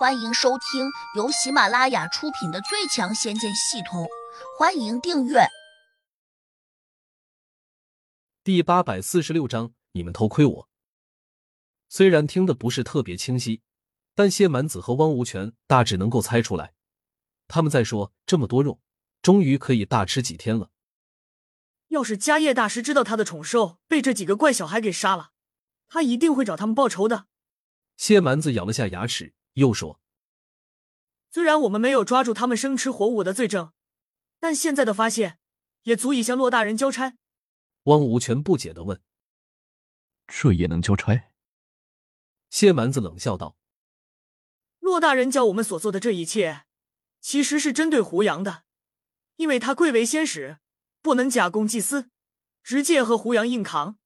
欢迎收听由喜马拉雅出品的《最强仙剑系统》，欢迎订阅。第八百四十六章，你们偷窥我。虽然听的不是特别清晰，但谢满子和汪无权大致能够猜出来，他们在说这么多肉，终于可以大吃几天了。要是迦叶大师知道他的宠兽被这几个怪小孩给杀了，他一定会找他们报仇的。谢蛮子咬了下牙齿。又说：“虽然我们没有抓住他们生吃活物的罪证，但现在的发现也足以向骆大人交差。”汪无权不解的问：“这也能交差？”谢蛮子冷笑道：“骆大人叫我们所做的这一切，其实是针对胡杨的，因为他贵为仙使，不能假公济私，直接和胡杨硬扛，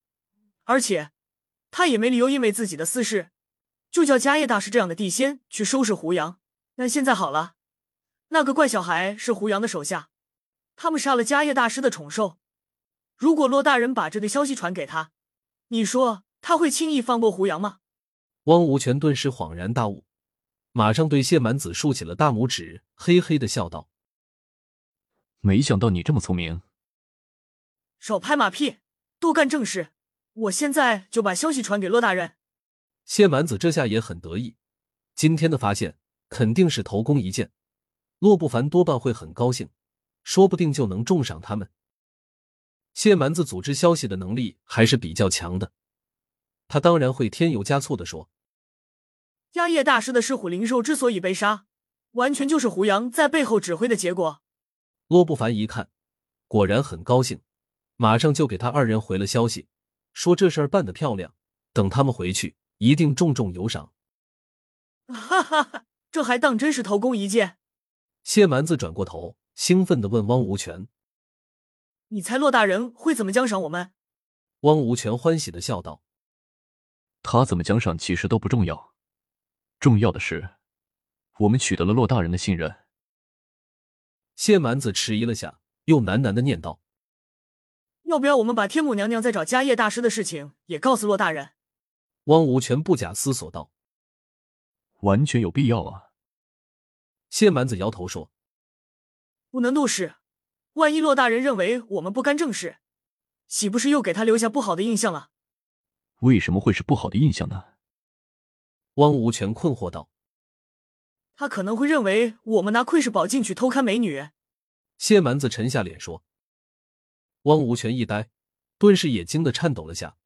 而且他也没理由因为自己的私事。”就叫迦叶大师这样的地仙去收拾胡杨，但现在好了，那个怪小孩是胡杨的手下，他们杀了迦叶大师的宠兽。如果骆大人把这个消息传给他，你说他会轻易放过胡杨吗？汪无权顿时恍然大悟，马上对谢满子竖起了大拇指，嘿嘿的笑道：“没想到你这么聪明。”少拍马屁，多干正事。我现在就把消息传给骆大人。谢蛮子这下也很得意，今天的发现肯定是头功一件，洛不凡多半会很高兴，说不定就能重赏他们。谢蛮子组织消息的能力还是比较强的，他当然会添油加醋的说：“迦叶大师的狮虎灵兽之所以被杀，完全就是胡杨在背后指挥的结果。”洛不凡一看，果然很高兴，马上就给他二人回了消息，说这事儿办得漂亮，等他们回去。一定重重有赏！哈哈哈，这还当真是头功一件？谢蛮子转过头，兴奋的问汪无权：“你猜骆大人会怎么奖赏我们？”汪无权欢喜的笑道：“他怎么奖赏其实都不重要，重要的是我们取得了骆大人的信任。”谢蛮子迟疑了下，又喃喃的念道：“要不要我们把天母娘娘在找迦叶大师的事情也告诉骆大人？”汪无权不假思索道：“完全有必要啊。”谢蛮子摇头说：“不能怒视，万一骆大人认为我们不干正事，岂不是又给他留下不好的印象了？”为什么会是不好的印象呢？汪无权困惑道：“他可能会认为我们拿窥视宝镜去偷看美女。”谢蛮子沉下脸说：“汪无权一呆，顿时也惊得颤抖了下。”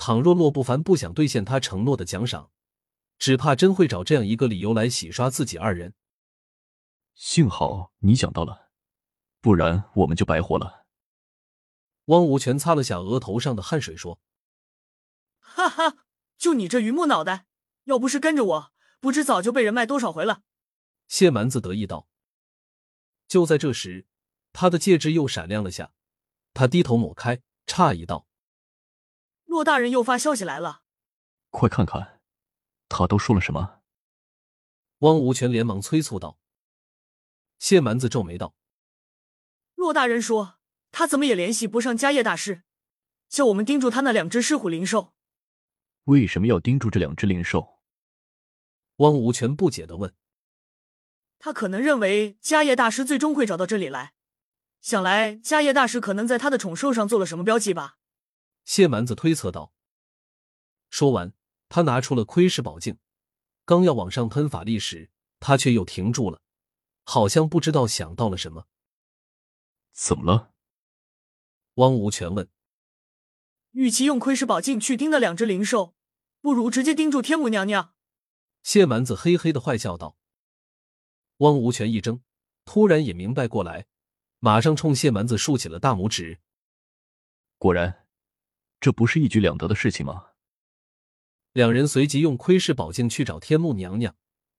倘若洛不凡不想兑现他承诺的奖赏，只怕真会找这样一个理由来洗刷自己二人。幸好你想到了，不然我们就白活了。汪无权擦了下额头上的汗水，说：“哈哈，就你这榆木脑袋，要不是跟着我，不知早就被人卖多少回了。”谢蛮子得意道。就在这时，他的戒指又闪亮了下，他低头抹开，诧异道。骆大人又发消息来了，快看看，他都说了什么？汪无权连忙催促道。谢蛮子皱眉道：“骆大人说，他怎么也联系不上迦叶大师，叫我们盯住他那两只狮虎灵兽。为什么要盯住这两只灵兽？”汪无权不解的问：“他可能认为迦叶大师最终会找到这里来，想来迦叶大师可能在他的宠兽上做了什么标记吧。”谢蛮子推测道。说完，他拿出了窥视宝镜，刚要往上喷法力时，他却又停住了，好像不知道想到了什么。怎么了？汪无权问。与其用窥视宝镜去盯那两只灵兽，不如直接盯住天母娘娘。谢蛮子嘿嘿的坏笑道。汪无权一怔，突然也明白过来，马上冲谢蛮子竖起了大拇指。果然。这不是一举两得的事情吗？两人随即用窥视宝镜去找天目娘娘，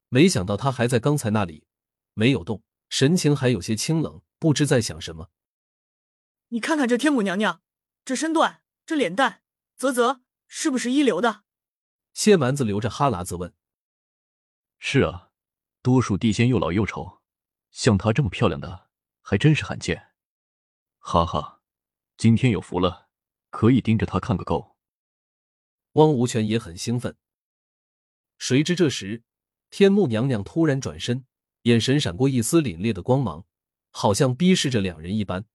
没想到她还在刚才那里，没有动，神情还有些清冷，不知在想什么。你看看这天母娘娘，这身段，这脸蛋，啧啧，是不是一流的？谢蛮子流着哈喇子问：“是啊，多数地仙又老又丑，像她这么漂亮的还真是罕见。”哈哈，今天有福了。可以盯着他看个够。汪无权也很兴奋。谁知这时，天目娘娘突然转身，眼神闪过一丝凛冽的光芒，好像逼视着两人一般。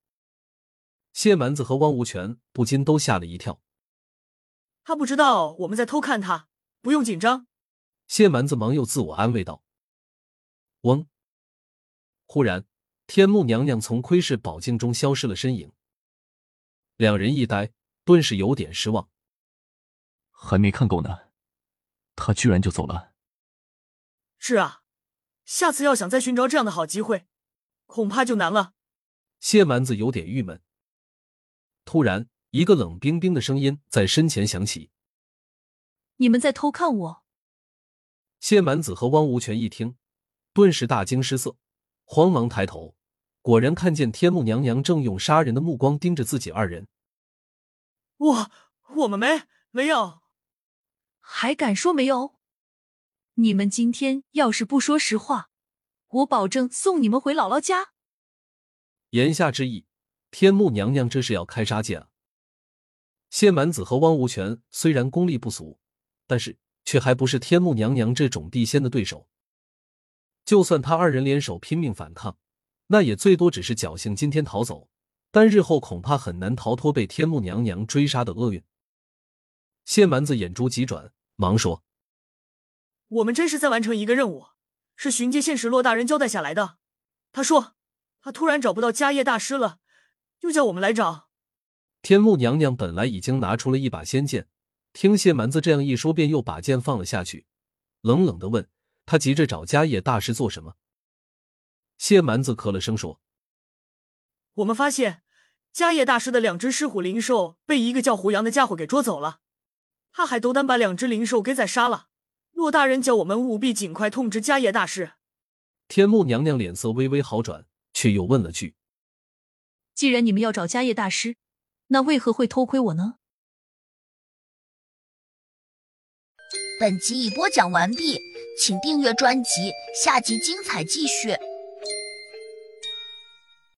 谢蛮子和汪无权不禁都吓了一跳。他不知道我们在偷看他，不用紧张。谢蛮子忙又自我安慰道：“嗡。”忽然，天目娘娘从窥视宝镜中消失了身影。两人一呆，顿时有点失望。还没看够呢，他居然就走了。是啊，下次要想再寻找这样的好机会，恐怕就难了。谢蛮子有点郁闷。突然，一个冷冰冰的声音在身前响起：“你们在偷看我。”谢蛮子和汪无权一听，顿时大惊失色，慌忙抬头，果然看见天幕娘娘正用杀人的目光盯着自己二人。我我们没没有，还敢说没有？你们今天要是不说实话，我保证送你们回姥姥家。言下之意。天目娘娘这是要开杀戒啊！谢满子和汪无权虽然功力不俗，但是却还不是天目娘娘这种地仙的对手。就算他二人联手拼命反抗，那也最多只是侥幸今天逃走，但日后恐怕很难逃脱被天目娘娘追杀的厄运。谢蛮子眼珠急转，忙说：“我们真是在完成一个任务，是巡界仙使洛大人交代下来的。他说他突然找不到迦叶大师了。”又叫我们来找天目娘娘。本来已经拿出了一把仙剑，听谢蛮子这样一说，便又把剑放了下去，冷冷的问他：“急着找迦叶大师做什么？”谢蛮子咳了声说：“我们发现迦叶大师的两只狮虎灵兽被一个叫胡杨的家伙给捉走了，他还斗胆把两只灵兽给宰杀了。骆大人叫我们务必尽快通知迦叶大师。”天目娘娘脸色微微好转，却又问了句。既然你们要找迦叶大师，那为何会偷窥我呢？本集已播讲完毕，请订阅专辑，下集精彩继续。